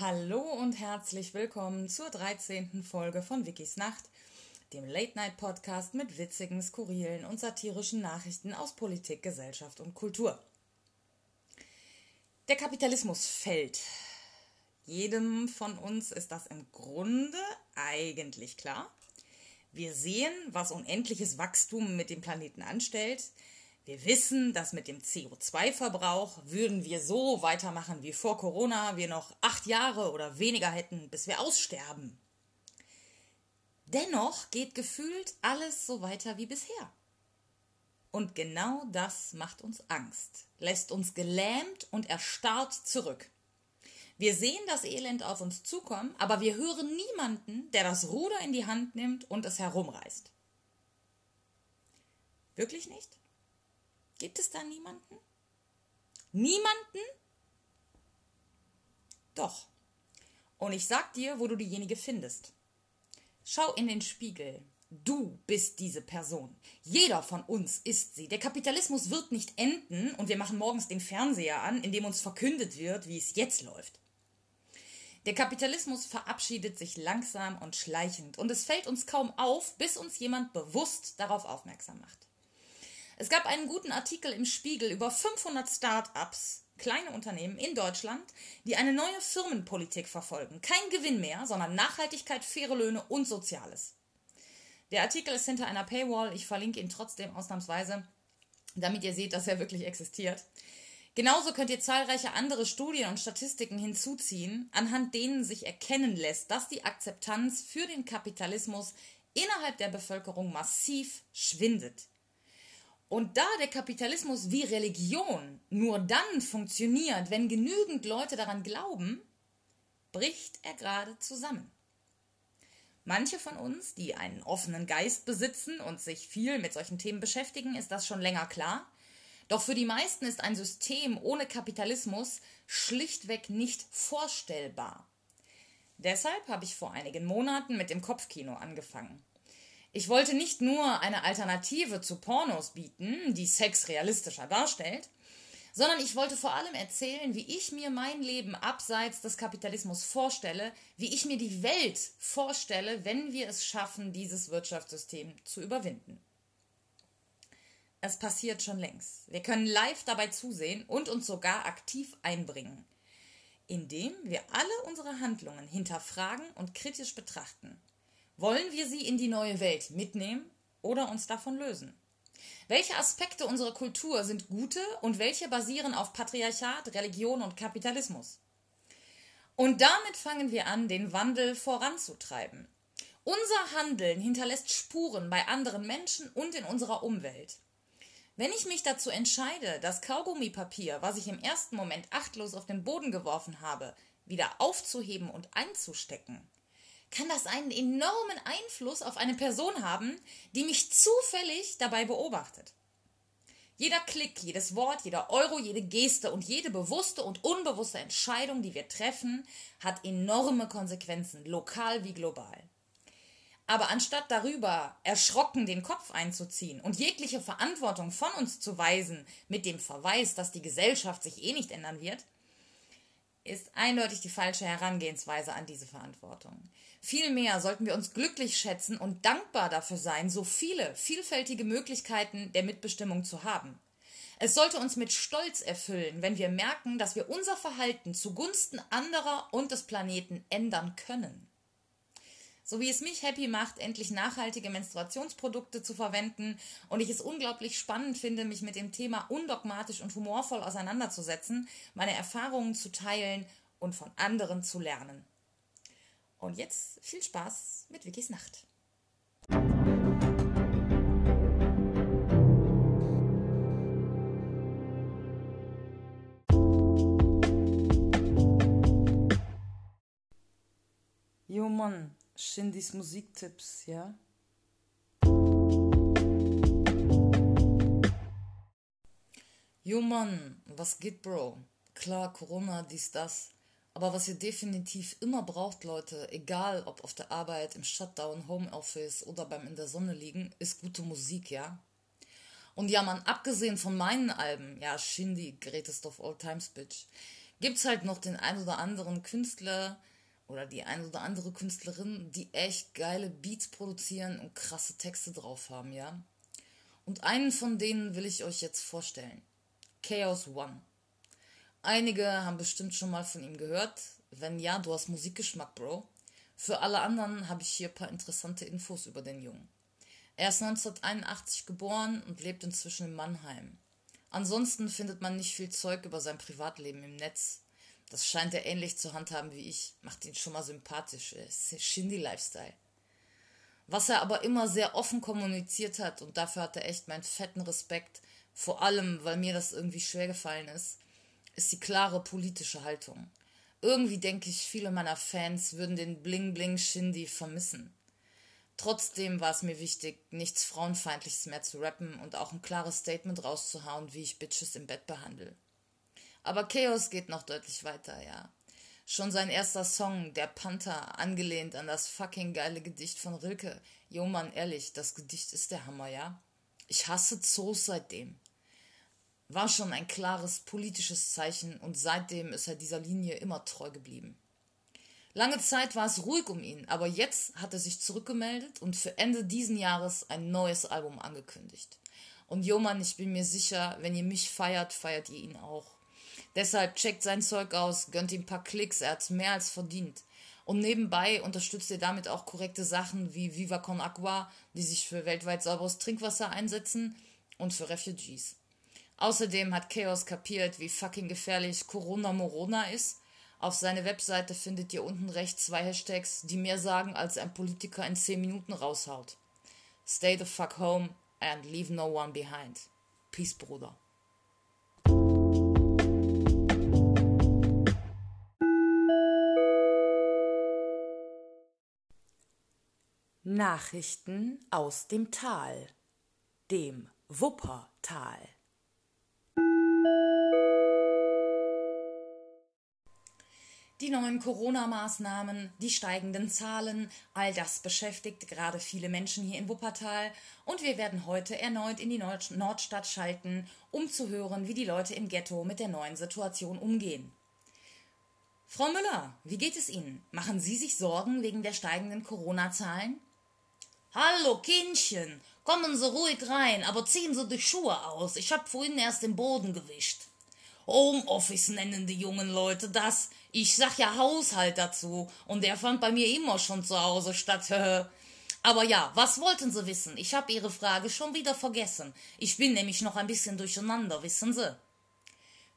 Hallo und herzlich willkommen zur 13. Folge von Wikis Nacht, dem Late-Night-Podcast mit witzigen, skurrilen und satirischen Nachrichten aus Politik, Gesellschaft und Kultur. Der Kapitalismus fällt. Jedem von uns ist das im Grunde eigentlich klar. Wir sehen, was unendliches Wachstum mit dem Planeten anstellt. Wir wissen, dass mit dem CO2-Verbrauch würden wir so weitermachen wie vor Corona, wir noch acht Jahre oder weniger hätten, bis wir aussterben. Dennoch geht gefühlt alles so weiter wie bisher. Und genau das macht uns Angst, lässt uns gelähmt und erstarrt zurück. Wir sehen das Elend auf uns zukommen, aber wir hören niemanden, der das Ruder in die Hand nimmt und es herumreißt. Wirklich nicht? Gibt es da niemanden? Niemanden? Doch. Und ich sag dir, wo du diejenige findest. Schau in den Spiegel. Du bist diese Person. Jeder von uns ist sie. Der Kapitalismus wird nicht enden und wir machen morgens den Fernseher an, in dem uns verkündet wird, wie es jetzt läuft. Der Kapitalismus verabschiedet sich langsam und schleichend und es fällt uns kaum auf, bis uns jemand bewusst darauf aufmerksam macht. Es gab einen guten Artikel im Spiegel über 500 Start-ups, kleine Unternehmen in Deutschland, die eine neue Firmenpolitik verfolgen. Kein Gewinn mehr, sondern Nachhaltigkeit, faire Löhne und Soziales. Der Artikel ist hinter einer Paywall. Ich verlinke ihn trotzdem ausnahmsweise, damit ihr seht, dass er wirklich existiert. Genauso könnt ihr zahlreiche andere Studien und Statistiken hinzuziehen, anhand denen sich erkennen lässt, dass die Akzeptanz für den Kapitalismus innerhalb der Bevölkerung massiv schwindet. Und da der Kapitalismus wie Religion nur dann funktioniert, wenn genügend Leute daran glauben, bricht er gerade zusammen. Manche von uns, die einen offenen Geist besitzen und sich viel mit solchen Themen beschäftigen, ist das schon länger klar. Doch für die meisten ist ein System ohne Kapitalismus schlichtweg nicht vorstellbar. Deshalb habe ich vor einigen Monaten mit dem Kopfkino angefangen. Ich wollte nicht nur eine Alternative zu Pornos bieten, die Sex realistischer darstellt, sondern ich wollte vor allem erzählen, wie ich mir mein Leben abseits des Kapitalismus vorstelle, wie ich mir die Welt vorstelle, wenn wir es schaffen, dieses Wirtschaftssystem zu überwinden. Es passiert schon längst. Wir können live dabei zusehen und uns sogar aktiv einbringen, indem wir alle unsere Handlungen hinterfragen und kritisch betrachten. Wollen wir sie in die neue Welt mitnehmen oder uns davon lösen? Welche Aspekte unserer Kultur sind gute und welche basieren auf Patriarchat, Religion und Kapitalismus? Und damit fangen wir an, den Wandel voranzutreiben. Unser Handeln hinterlässt Spuren bei anderen Menschen und in unserer Umwelt. Wenn ich mich dazu entscheide, das Kaugummipapier, was ich im ersten Moment achtlos auf den Boden geworfen habe, wieder aufzuheben und einzustecken, kann das einen enormen Einfluss auf eine Person haben, die mich zufällig dabei beobachtet. Jeder Klick, jedes Wort, jeder Euro, jede Geste und jede bewusste und unbewusste Entscheidung, die wir treffen, hat enorme Konsequenzen, lokal wie global. Aber anstatt darüber erschrocken den Kopf einzuziehen und jegliche Verantwortung von uns zu weisen, mit dem Verweis, dass die Gesellschaft sich eh nicht ändern wird, ist eindeutig die falsche Herangehensweise an diese Verantwortung. Vielmehr sollten wir uns glücklich schätzen und dankbar dafür sein, so viele vielfältige Möglichkeiten der Mitbestimmung zu haben. Es sollte uns mit Stolz erfüllen, wenn wir merken, dass wir unser Verhalten zugunsten anderer und des Planeten ändern können. So wie es mich happy macht, endlich nachhaltige Menstruationsprodukte zu verwenden und ich es unglaublich spannend finde, mich mit dem Thema undogmatisch und humorvoll auseinanderzusetzen, meine Erfahrungen zu teilen und von anderen zu lernen. Und jetzt viel Spaß mit Wikis Nacht. Jo Mann, Shindys Musiktipps, ja? Jo Mann, was geht, Bro? Klar, Corona, dies, das. Aber was ihr definitiv immer braucht, Leute, egal ob auf der Arbeit, im Shutdown, Homeoffice oder beim in der Sonne liegen, ist gute Musik, ja? Und ja, man, abgesehen von meinen Alben, ja, Shindy, greatest of all times, bitch, gibt's halt noch den ein oder anderen Künstler oder die ein oder andere Künstlerin, die echt geile Beats produzieren und krasse Texte drauf haben, ja. Und einen von denen will ich euch jetzt vorstellen. Chaos One. Einige haben bestimmt schon mal von ihm gehört. Wenn ja, du hast Musikgeschmack, Bro. Für alle anderen habe ich hier ein paar interessante Infos über den Jungen. Er ist 1981 geboren und lebt inzwischen in Mannheim. Ansonsten findet man nicht viel Zeug über sein Privatleben im Netz. Das scheint er ähnlich zu handhaben wie ich. Macht ihn schon mal sympathisch. Shindy-Lifestyle. Was er aber immer sehr offen kommuniziert hat, und dafür hat er echt meinen fetten Respekt, vor allem, weil mir das irgendwie schwer gefallen ist, ist die klare politische Haltung. Irgendwie denke ich, viele meiner Fans würden den Bling-Bling-Shindy vermissen. Trotzdem war es mir wichtig, nichts Frauenfeindliches mehr zu rappen und auch ein klares Statement rauszuhauen, wie ich Bitches im Bett behandle. Aber Chaos geht noch deutlich weiter, ja. Schon sein erster Song, Der Panther, angelehnt an das fucking geile Gedicht von Rilke. Jo Mann, ehrlich, das Gedicht ist der Hammer, ja? Ich hasse Zoos seitdem. War schon ein klares politisches Zeichen und seitdem ist er dieser Linie immer treu geblieben. Lange Zeit war es ruhig um ihn, aber jetzt hat er sich zurückgemeldet und für Ende diesen Jahres ein neues Album angekündigt. Und Jomann, ich bin mir sicher, wenn ihr mich feiert, feiert ihr ihn auch. Deshalb checkt sein Zeug aus, gönnt ihm ein paar Klicks, er hat's mehr als verdient. Und nebenbei unterstützt ihr damit auch korrekte Sachen wie Viva Con Aqua, die sich für weltweit sauberes Trinkwasser einsetzen und für Refugees. Außerdem hat Chaos kapiert, wie fucking gefährlich Corona Morona ist auf seine Webseite findet ihr unten rechts zwei Hashtags, die mehr sagen, als ein Politiker in 10 Minuten raushaut. Stay the fuck home and leave no one behind. Peace, Bruder. Nachrichten aus dem Tal, dem Wuppertal. Die neuen Corona-Maßnahmen, die steigenden Zahlen, all das beschäftigt gerade viele Menschen hier in Wuppertal und wir werden heute erneut in die Nord Nordstadt schalten, um zu hören, wie die Leute im Ghetto mit der neuen Situation umgehen. Frau Müller, wie geht es Ihnen? Machen Sie sich Sorgen wegen der steigenden Corona-Zahlen? Hallo Kindchen, kommen Sie ruhig rein, aber ziehen Sie die Schuhe aus. Ich hab vorhin erst den Boden gewischt. Homeoffice nennen die jungen Leute das. Ich sag ja Haushalt dazu und der fand bei mir immer schon zu Hause statt. Aber ja, was wollten Sie wissen? Ich habe Ihre Frage schon wieder vergessen. Ich bin nämlich noch ein bisschen durcheinander, wissen Sie.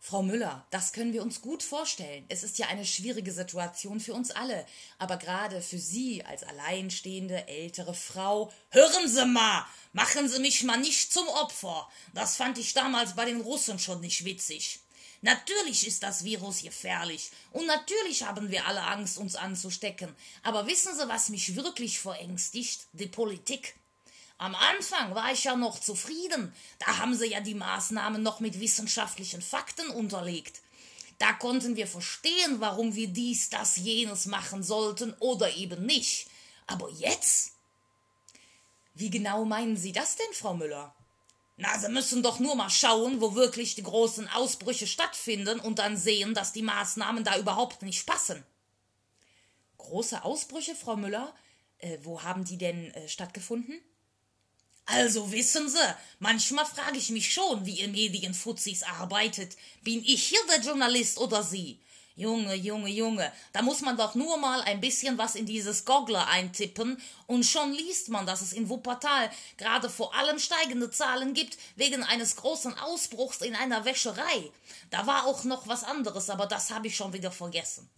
Frau Müller, das können wir uns gut vorstellen. Es ist ja eine schwierige Situation für uns alle. Aber gerade für Sie als alleinstehende ältere Frau. Hören Sie mal! Machen Sie mich mal nicht zum Opfer. Das fand ich damals bei den Russen schon nicht witzig. Natürlich ist das Virus gefährlich und natürlich haben wir alle Angst, uns anzustecken. Aber wissen Sie, was mich wirklich verängstigt? Die Politik. Am Anfang war ich ja noch zufrieden. Da haben sie ja die Maßnahmen noch mit wissenschaftlichen Fakten unterlegt. Da konnten wir verstehen, warum wir dies, das, jenes machen sollten oder eben nicht. Aber jetzt? Wie genau meinen Sie das denn, Frau Müller? Na, Sie müssen doch nur mal schauen, wo wirklich die großen Ausbrüche stattfinden und dann sehen, dass die Maßnahmen da überhaupt nicht passen. Große Ausbrüche, Frau Müller? Äh, wo haben die denn äh, stattgefunden? Also wissen Sie, manchmal frage ich mich schon, wie ihr Medienfuzis arbeitet. Bin ich hier der Journalist oder Sie? Junge, Junge, Junge, da muss man doch nur mal ein bisschen was in dieses Goggler eintippen und schon liest man, dass es in Wuppertal gerade vor allem steigende Zahlen gibt wegen eines großen Ausbruchs in einer Wäscherei. Da war auch noch was anderes, aber das habe ich schon wieder vergessen.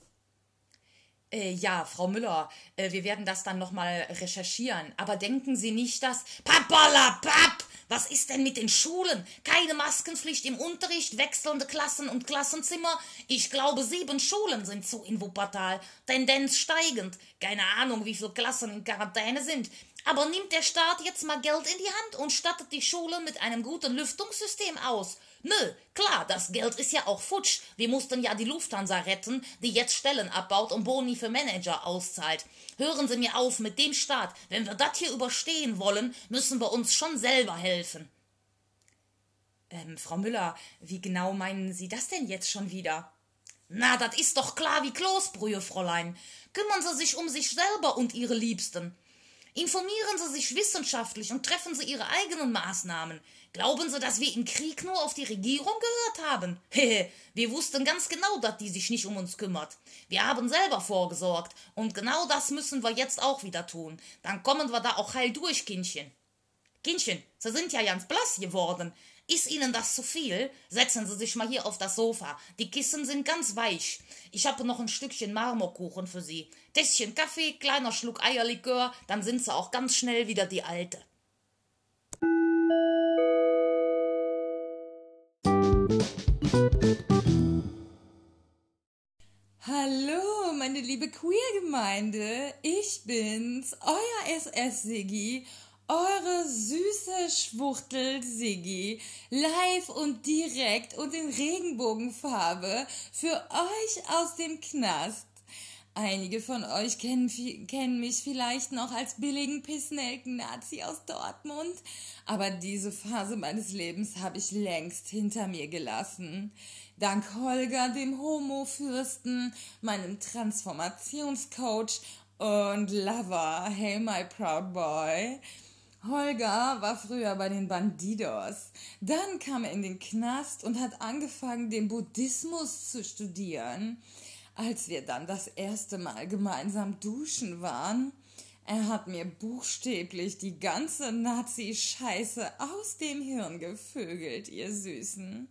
Äh, ja, Frau Müller, äh, wir werden das dann nochmal recherchieren. Aber denken Sie nicht, dass. Papalapap! Was ist denn mit den Schulen? Keine Maskenpflicht im Unterricht, wechselnde Klassen und Klassenzimmer? Ich glaube, sieben Schulen sind zu in Wuppertal. Tendenz steigend. Keine Ahnung, wie viele Klassen in Quarantäne sind. Aber nimmt der Staat jetzt mal Geld in die Hand und stattet die Schule mit einem guten Lüftungssystem aus? Nö, klar, das Geld ist ja auch futsch. Wir mussten ja die Lufthansa retten, die jetzt Stellen abbaut und Boni für Manager auszahlt. Hören Sie mir auf mit dem Staat. Wenn wir das hier überstehen wollen, müssen wir uns schon selber helfen. Ähm, Frau Müller, wie genau meinen Sie das denn jetzt schon wieder? Na, das ist doch klar wie Kloßbrühe, Fräulein. Kümmern Sie sich um sich selber und Ihre Liebsten. Informieren Sie sich wissenschaftlich und treffen Sie Ihre eigenen Maßnahmen. Glauben Sie, dass wir im Krieg nur auf die Regierung gehört haben? Hehe, wir wussten ganz genau, dass die sich nicht um uns kümmert. Wir haben selber vorgesorgt und genau das müssen wir jetzt auch wieder tun. Dann kommen wir da auch heil durch, Kindchen. Kindchen, Sie sind ja ganz blass geworden. Ist Ihnen das zu viel? Setzen Sie sich mal hier auf das Sofa. Die Kissen sind ganz weich. Ich habe noch ein Stückchen Marmorkuchen für Sie. Tässchen Kaffee, kleiner Schluck Eierlikör, dann sind Sie auch ganz schnell wieder die Alte. Hallo, meine liebe Queer-Gemeinde. Ich bin's, euer SS-Siggi, eure süße Schwuchtel Siggi, live und direkt und in Regenbogenfarbe für euch aus dem Knast. Einige von euch kennen, kennen mich vielleicht noch als billigen Pissnelken-Nazi aus Dortmund, aber diese Phase meines Lebens habe ich längst hinter mir gelassen. Dank Holger, dem Homo-Fürsten, meinem Transformationscoach und Lover, hey my proud boy. Holger war früher bei den Bandidos. Dann kam er in den Knast und hat angefangen, den Buddhismus zu studieren. Als wir dann das erste Mal gemeinsam duschen waren, er hat mir buchstäblich die ganze Nazi-Scheiße aus dem Hirn gevögelt, ihr Süßen.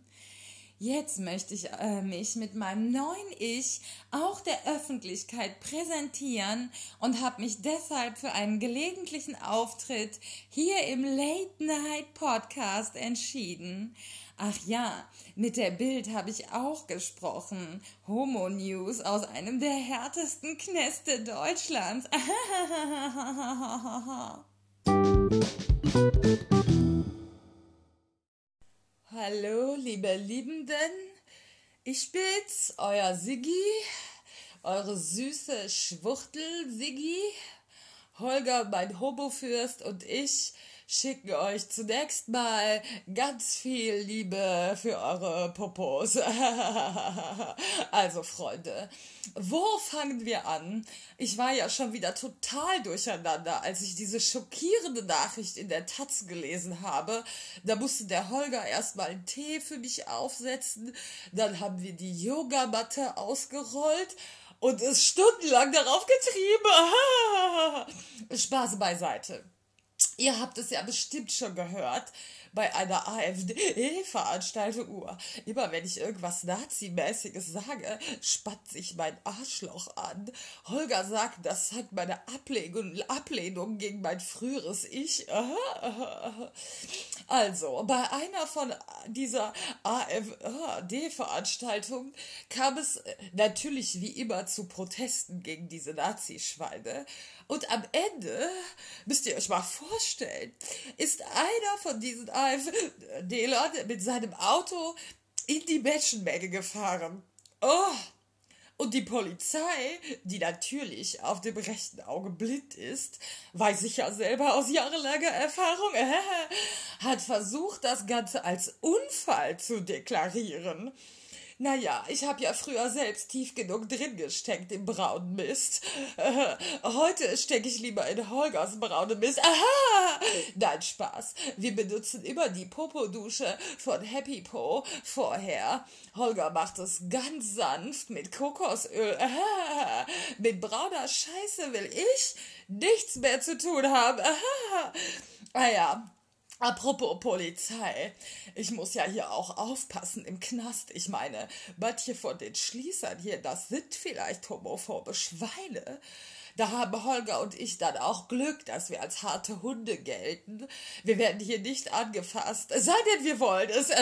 Jetzt möchte ich äh, mich mit meinem neuen Ich auch der Öffentlichkeit präsentieren und habe mich deshalb für einen gelegentlichen Auftritt hier im Late Night Podcast entschieden. Ach ja, mit der Bild habe ich auch gesprochen. Homo News aus einem der härtesten Knäste Deutschlands. Hallo, liebe Liebenden. Ich bin's, euer Siggi, eure süße Schwuchtel Siggi. Holger, mein Hobofürst und ich schicken euch zunächst mal ganz viel Liebe für eure Popos. also Freunde, wo fangen wir an? Ich war ja schon wieder total durcheinander, als ich diese schockierende Nachricht in der Taz gelesen habe. Da musste der Holger erstmal einen Tee für mich aufsetzen, dann haben wir die Yogamatte ausgerollt und es stundenlang darauf getrieben. Spaß beiseite. Ihr habt es ja bestimmt schon gehört bei einer AfD-Veranstaltung. Uh, immer wenn ich irgendwas Nazimäßiges sage, spannt sich mein Arschloch an. Holger sagt, das zeigt meine Ablehnung, Ablehnung gegen mein früheres Ich. Also, bei einer von dieser AfD-Veranstaltungen kam es natürlich wie immer zu Protesten gegen diese Nazischweine. Und am Ende, müsst ihr euch mal vorstellen, ist einer von diesen AfD-Lern mit seinem Auto in die Menschenmenge gefahren. Oh! Und die Polizei, die natürlich auf dem rechten Auge blind ist, weiß ich ja selber aus jahrelanger Erfahrung, äh, hat versucht, das Ganze als Unfall zu deklarieren. Naja, ich habe ja früher selbst tief genug drin gesteckt im braunen Mist. Äh, heute stecke ich lieber in Holgers braunen Mist. Aha! Nein, Spaß. Wir benutzen immer die Popodusche von Happy Po vorher. Holger macht es ganz sanft mit Kokosöl. Aha! Mit brauner Scheiße will ich nichts mehr zu tun haben. Aha! Ah ja, Apropos Polizei, ich muss ja hier auch aufpassen im Knast. Ich meine, manche von den Schließern hier, das sind vielleicht homophobe Schweine. Da haben Holger und ich dann auch Glück, dass wir als harte Hunde gelten. Wir werden hier nicht angefasst, sei denn wir wollen es.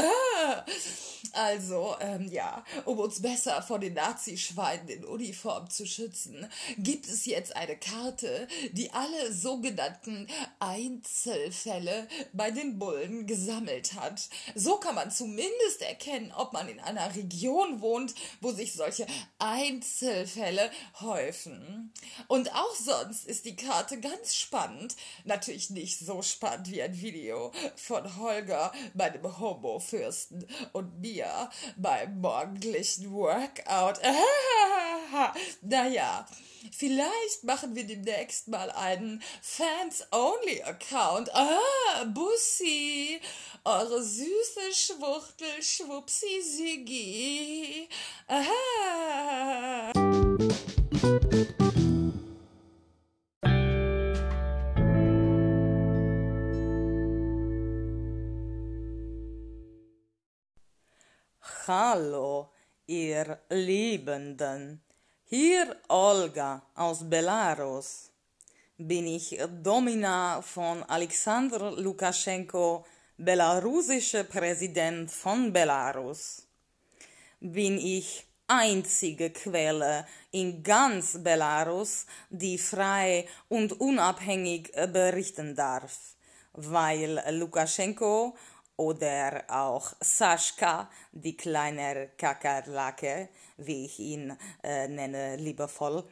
Also, ähm, ja, um uns besser vor den Nazischweinen in Uniform zu schützen, gibt es jetzt eine Karte, die alle sogenannten Einzelfälle bei den Bullen gesammelt hat. So kann man zumindest erkennen, ob man in einer Region wohnt, wo sich solche Einzelfälle häufen. Und Und auch sonst ist die Karte ganz spannend. Natürlich nicht so spannend wie ein Video von Holger, meinem Homo-Fürsten, und mir beim morgendlichen Workout. naja, vielleicht machen wir demnächst mal einen Fans-Only-Account. Ah, Bussi, eure süße Schwuchtel, Schwupsi, Sigi. Aha. Hallo, ihr Liebenden. Hier Olga aus Belarus. Bin ich Domina von Alexander Lukaschenko, belarussischer Präsident von Belarus. Bin ich einzige Quelle in ganz Belarus, die frei und unabhängig berichten darf, weil Lukaschenko oder auch Saschka, die kleine Kakerlake, wie ich ihn äh, nenne, liebevoll,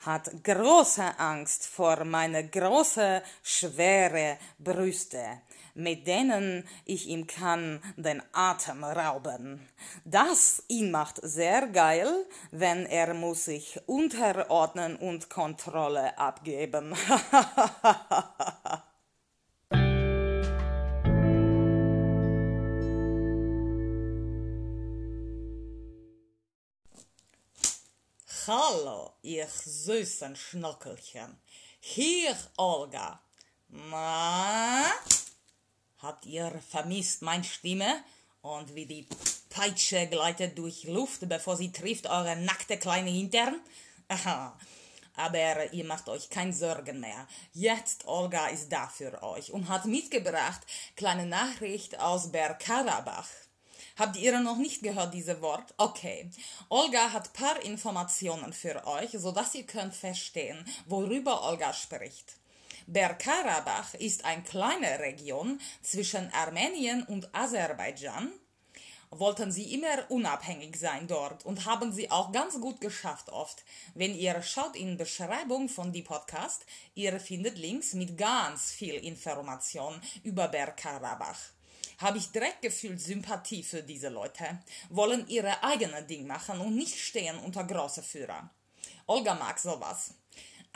hat große Angst vor meine große, schwere Brüste, mit denen ich ihm kann den Atem rauben. Das ihn macht sehr geil, wenn er muss sich unterordnen und Kontrolle abgeben. Hallo, ihr süßen Schnuckelchen. Hier, Olga. Na, habt ihr vermisst meine Stimme? Und wie die Peitsche gleitet durch Luft, bevor sie trifft eure nackte kleine Hintern? Aha. Aber ihr macht euch keine Sorgen mehr. Jetzt Olga ist da für euch und hat mitgebracht kleine Nachricht aus Bergkarabach. Habt ihr noch nicht gehört, diese Wort? Okay. Olga hat paar Informationen für euch, so dass ihr könnt verstehen, worüber Olga spricht. Bergkarabach ist eine kleine Region zwischen Armenien und Aserbaidschan. Wollten sie immer unabhängig sein dort und haben sie auch ganz gut geschafft oft. Wenn ihr schaut in Beschreibung von die Podcast, ihr findet Links mit ganz viel Information über Bergkarabach habe ich direkt gefühlt Sympathie für diese Leute, wollen ihre eigene Ding machen und nicht stehen unter große Führer. Olga mag sowas.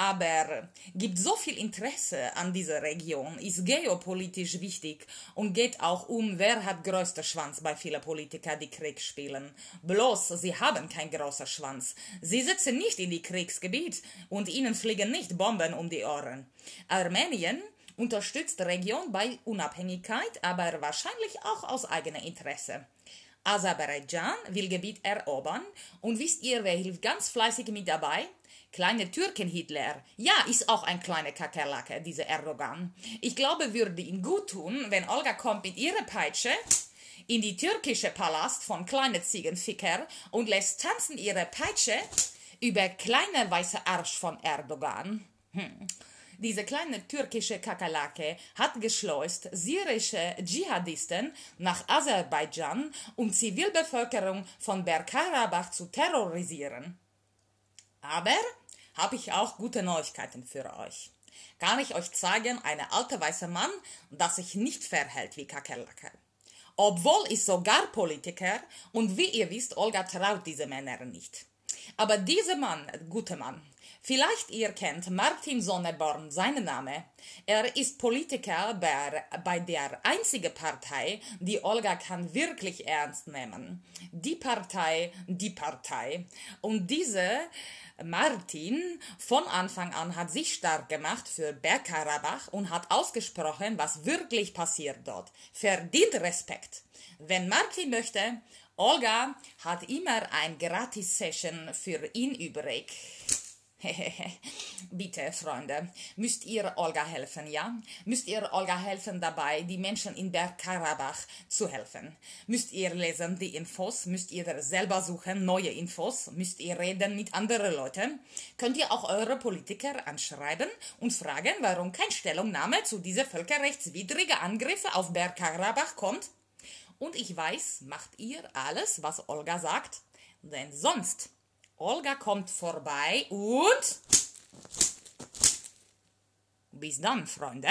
Aber gibt so viel Interesse an dieser Region, ist geopolitisch wichtig und geht auch um, wer hat größter Schwanz bei vielen Politikern, die Krieg spielen. Bloß, sie haben keinen großen Schwanz. Sie sitzen nicht in die Kriegsgebiet und ihnen fliegen nicht Bomben um die Ohren. Armenien unterstützt Region bei Unabhängigkeit, aber wahrscheinlich auch aus eigenem Interesse. Aserbaidschan will Gebiet erobern und wisst ihr, wer hilft ganz fleißig mit dabei? Kleine Türken-Hitler. Ja, ist auch ein kleiner Kakerlake, dieser Erdogan. Ich glaube, würde ihm gut tun, wenn Olga kommt mit ihrer Peitsche in die türkische Palast von kleine Ziegenficker und lässt tanzen ihre Peitsche über kleine weiße Arsch von Erdogan. Hm. Diese kleine türkische Kakerlake hat geschleust syrische Dschihadisten nach Aserbaidschan, um Zivilbevölkerung von Bergkarabach zu terrorisieren. Aber habe ich auch gute Neuigkeiten für euch. Kann ich euch zeigen, eine alte weiße Mann, das sich nicht verhält wie Kakerlake. Obwohl ist sogar Politiker und wie ihr wisst, Olga traut diese Männer nicht. Aber dieser Mann, guter Mann, Vielleicht ihr kennt Martin Sonneborn, seinen Name. Er ist Politiker bei, bei der einzigen Partei, die Olga kann wirklich ernst nehmen. Die Partei, die Partei. Und diese Martin von Anfang an hat sich stark gemacht für Bergkarabach und hat ausgesprochen, was wirklich passiert dort. Verdient Respekt. Wenn Martin möchte, Olga hat immer ein Gratis-Session für ihn übrig. Bitte, Freunde, müsst ihr Olga helfen, ja? Müsst ihr Olga helfen dabei, die Menschen in Bergkarabach zu helfen? Müsst ihr lesen die Infos? Müsst ihr selber suchen neue Infos? Müsst ihr reden mit anderen Leuten? Könnt ihr auch eure Politiker anschreiben und fragen, warum keine Stellungnahme zu dieser völkerrechtswidrigen Angriffe auf Bergkarabach kommt? Und ich weiß, macht ihr alles, was Olga sagt? Denn sonst Olga kommt vorbei und bis dann, Freunde.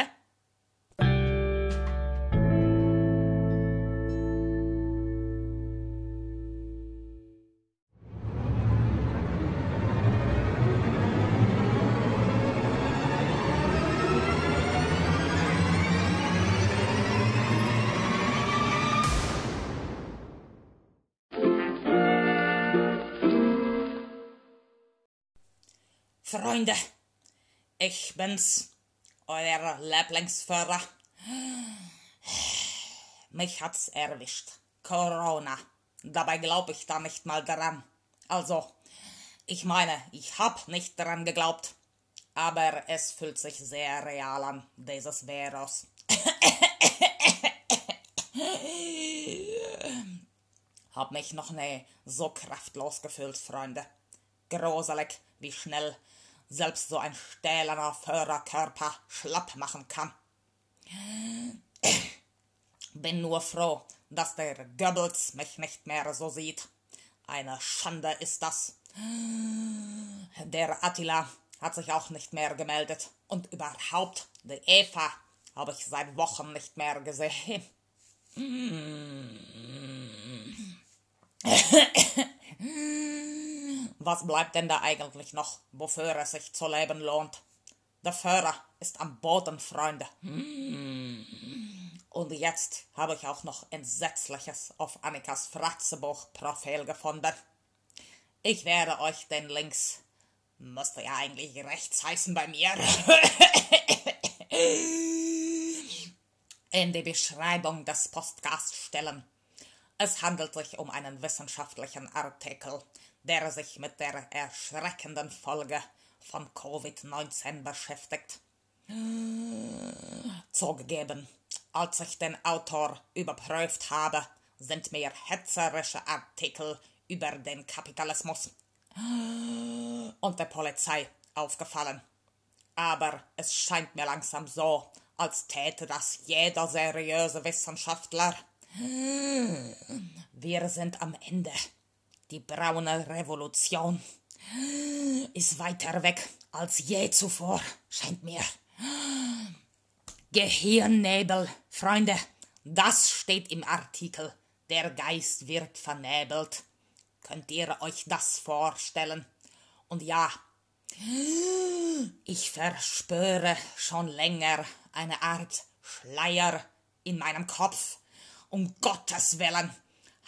Freunde, ich bin's, euer Lieblingsführer. Mich hat's erwischt. Corona. Dabei glaub ich da nicht mal dran. Also, ich meine, ich hab nicht dran geglaubt. Aber es fühlt sich sehr real an, dieses Virus. hab mich noch nie so kraftlos gefühlt, Freunde. Gruselig, wie schnell selbst so ein stählerner Förderkörper schlapp machen kann. Bin nur froh, dass der Goebbels mich nicht mehr so sieht. Eine Schande ist das. Der Attila hat sich auch nicht mehr gemeldet. Und überhaupt, die Eva habe ich seit Wochen nicht mehr gesehen. Was bleibt denn da eigentlich noch, wofür es sich zu leben lohnt? Der Führer ist am Boden, Freunde. Und jetzt habe ich auch noch Entsetzliches auf Annikas Fratzebuch-Profil gefunden. Ich werde euch den Links, müsste ja eigentlich rechts heißen bei mir, in die Beschreibung des Podcasts stellen. Es handelt sich um einen wissenschaftlichen Artikel, der sich mit der erschreckenden Folge von Covid-19 beschäftigt. Zugegeben, als ich den Autor überprüft habe, sind mir hetzerische Artikel über den Kapitalismus und der Polizei aufgefallen. Aber es scheint mir langsam so, als täte das jeder seriöse Wissenschaftler. Wir sind am Ende. Die braune Revolution ist weiter weg als je zuvor, scheint mir. Gehirnnebel, Freunde, das steht im Artikel. Der Geist wird vernebelt. Könnt ihr euch das vorstellen? Und ja, ich verspüre schon länger eine Art Schleier in meinem Kopf. Um Gottes Willen,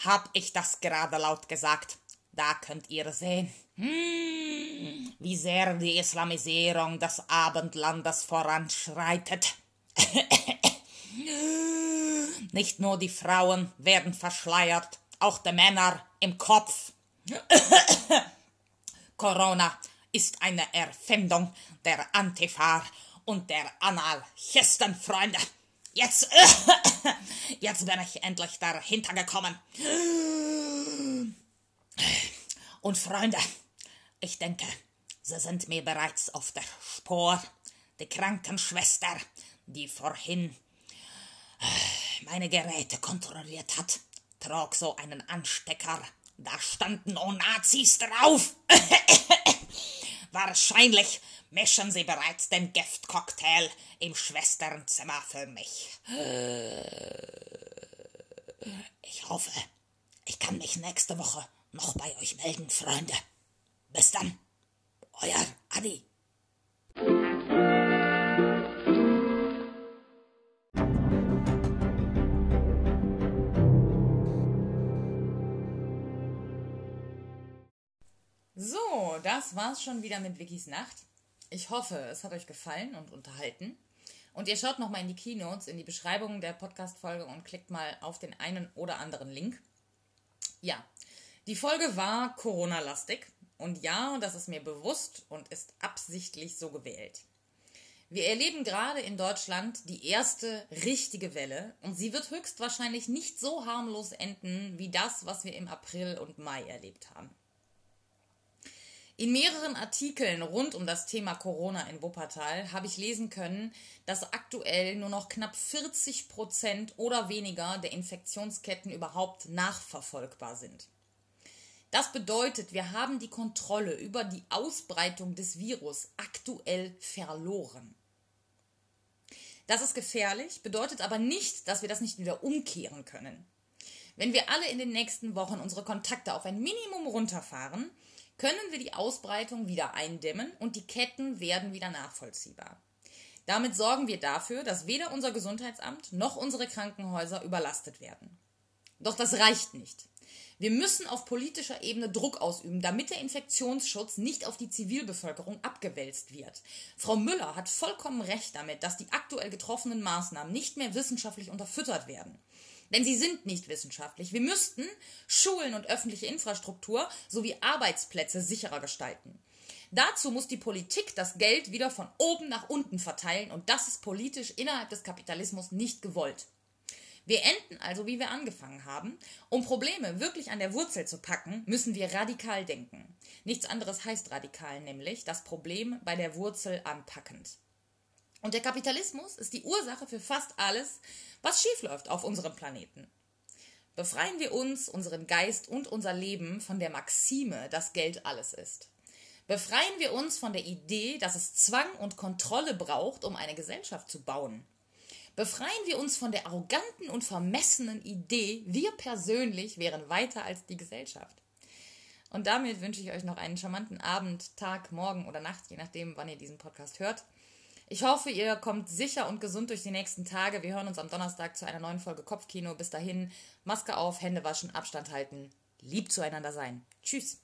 hab ich das gerade laut gesagt. Da könnt ihr sehen, hm, wie sehr die Islamisierung des Abendlandes voranschreitet. Nicht nur die Frauen werden verschleiert, auch die Männer im Kopf. Corona ist eine Erfindung der Antifa und der Anarchisten, Freunde. Jetzt, jetzt bin ich endlich dahinter gekommen. Und Freunde, ich denke, sie sind mir bereits auf der Spur. Die Krankenschwester, die vorhin meine Geräte kontrolliert hat, trug so einen Anstecker. Da standen Nazis drauf. Wahrscheinlich mischen sie bereits den Giftcocktail im Schwesternzimmer für mich. Ich hoffe, ich kann mich nächste Woche noch bei euch melden, Freunde. Bis dann, euer Adi. So, das war's schon wieder mit Vickys Nacht. Ich hoffe, es hat euch gefallen und unterhalten. Und ihr schaut nochmal in die Keynotes, in die Beschreibung der Podcast-Folge und klickt mal auf den einen oder anderen Link. Ja, die Folge war Corona-lastig. Und ja, das ist mir bewusst und ist absichtlich so gewählt. Wir erleben gerade in Deutschland die erste richtige Welle und sie wird höchstwahrscheinlich nicht so harmlos enden wie das, was wir im April und Mai erlebt haben. In mehreren Artikeln rund um das Thema Corona in Wuppertal habe ich lesen können, dass aktuell nur noch knapp 40 Prozent oder weniger der Infektionsketten überhaupt nachverfolgbar sind. Das bedeutet, wir haben die Kontrolle über die Ausbreitung des Virus aktuell verloren. Das ist gefährlich, bedeutet aber nicht, dass wir das nicht wieder umkehren können. Wenn wir alle in den nächsten Wochen unsere Kontakte auf ein Minimum runterfahren, können wir die Ausbreitung wieder eindämmen und die Ketten werden wieder nachvollziehbar. Damit sorgen wir dafür, dass weder unser Gesundheitsamt noch unsere Krankenhäuser überlastet werden. Doch das reicht nicht. Wir müssen auf politischer Ebene Druck ausüben, damit der Infektionsschutz nicht auf die Zivilbevölkerung abgewälzt wird. Frau Müller hat vollkommen recht damit, dass die aktuell getroffenen Maßnahmen nicht mehr wissenschaftlich unterfüttert werden. Denn sie sind nicht wissenschaftlich. Wir müssten Schulen und öffentliche Infrastruktur sowie Arbeitsplätze sicherer gestalten. Dazu muss die Politik das Geld wieder von oben nach unten verteilen und das ist politisch innerhalb des Kapitalismus nicht gewollt. Wir enden also, wie wir angefangen haben. Um Probleme wirklich an der Wurzel zu packen, müssen wir radikal denken. Nichts anderes heißt radikal, nämlich das Problem bei der Wurzel anpackend. Und der Kapitalismus ist die Ursache für fast alles, was schiefläuft auf unserem Planeten. Befreien wir uns, unseren Geist und unser Leben von der Maxime, dass Geld alles ist. Befreien wir uns von der Idee, dass es Zwang und Kontrolle braucht, um eine Gesellschaft zu bauen. Befreien wir uns von der arroganten und vermessenen Idee, wir persönlich wären weiter als die Gesellschaft. Und damit wünsche ich euch noch einen charmanten Abend, Tag, Morgen oder Nacht, je nachdem, wann ihr diesen Podcast hört. Ich hoffe, ihr kommt sicher und gesund durch die nächsten Tage. Wir hören uns am Donnerstag zu einer neuen Folge Kopfkino. Bis dahin, Maske auf, Hände waschen, Abstand halten, lieb zueinander sein. Tschüss.